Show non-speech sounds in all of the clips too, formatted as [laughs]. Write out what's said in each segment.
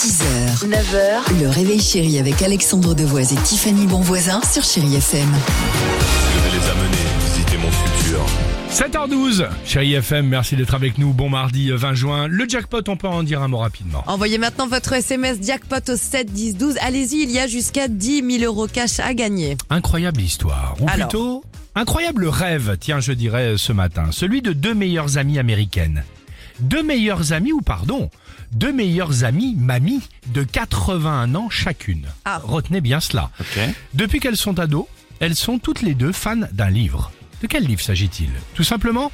6h, 9h, le réveil chéri avec Alexandre Devoise et Tiffany Bonvoisin sur Chéri FM. Je vais les amener visiter mon futur. 7h12, chérie FM, merci d'être avec nous. Bon mardi euh, 20 juin. Le jackpot, on peut en dire un mot rapidement. Envoyez maintenant votre SMS jackpot au 7 10 12. Allez-y, il y a jusqu'à 10 000 euros cash à gagner. Incroyable histoire, ou Alors. plutôt incroyable rêve, tiens je dirais euh, ce matin, celui de deux meilleures amies américaines. Deux meilleures amies, ou pardon, deux meilleures amies mamies de 81 ans chacune. Ah. Retenez bien cela. Depuis qu'elles sont ados, elles sont toutes les deux fans d'un livre. De quel livre s'agit-il? Tout simplement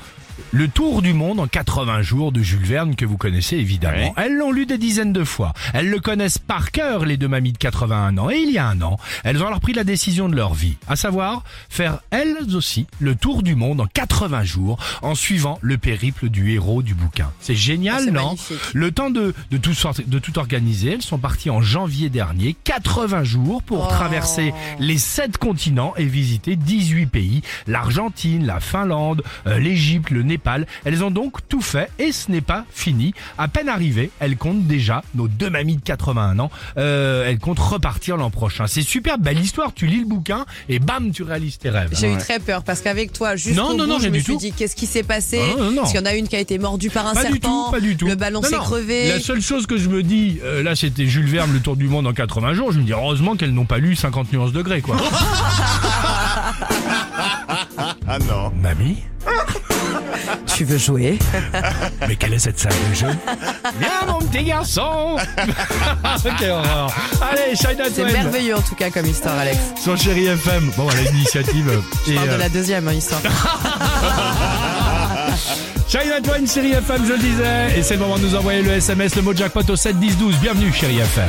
le Tour du monde en 80 jours de Jules Verne que vous connaissez évidemment. Elles l'ont lu des dizaines de fois. Elles le connaissent par cœur les deux mamies de 81 ans. Et il y a un an, elles ont alors pris la décision de leur vie, à savoir faire elles aussi le Tour du monde en 80 jours en suivant le périple du héros du bouquin. C'est génial, Ah, non magnifique. Le temps de, de, tout de tout organiser, elles sont parties en janvier dernier, 80 jours pour Oh. traverser les 7 continents et visiter 18 pays, l'Argentine, la Finlande, euh, l'Égypte, le Népal. Elles ont donc tout fait et ce n'est pas fini. À peine arrivées, elles comptent déjà, nos deux mamies de 81 ans, euh, elles comptent repartir l'an prochain. C'est super belle histoire, tu lis le bouquin et bam, tu réalises tes rêves. J'ai eu très peur parce qu'avec toi, jusqu'au Non, non, non, je me suis dit qu'est-ce qui s'est passé. Parce qu'il y en a une qui a été mordue par un Pas serpent. du tout, pas du tout. Le ballon s'est crevé. La seule chose que je me dis, euh, là c'était Jules Verne, le tour du monde en 80 jours, je me dis heureusement qu'elles n'ont pas lu 50 nuances degrés quoi. [laughs] Ah non. Mamie? Tu veux jouer? Mais quelle est cette salle de jeu? Viens mon petit garçon [laughs] Quelle horreur Allez, China C'est merveilleux en tout cas comme histoire, Alex. Sur Chéri FM. Bon, elle a une initiative. Je Et, parle de euh, la deuxième hein, histoire. [laughs] China Twain, Chéri FM, je le disais. Et c'est le moment de nous envoyer le SMS, le mot jackpot au 7 10 12. Bienvenue, Chéri FM.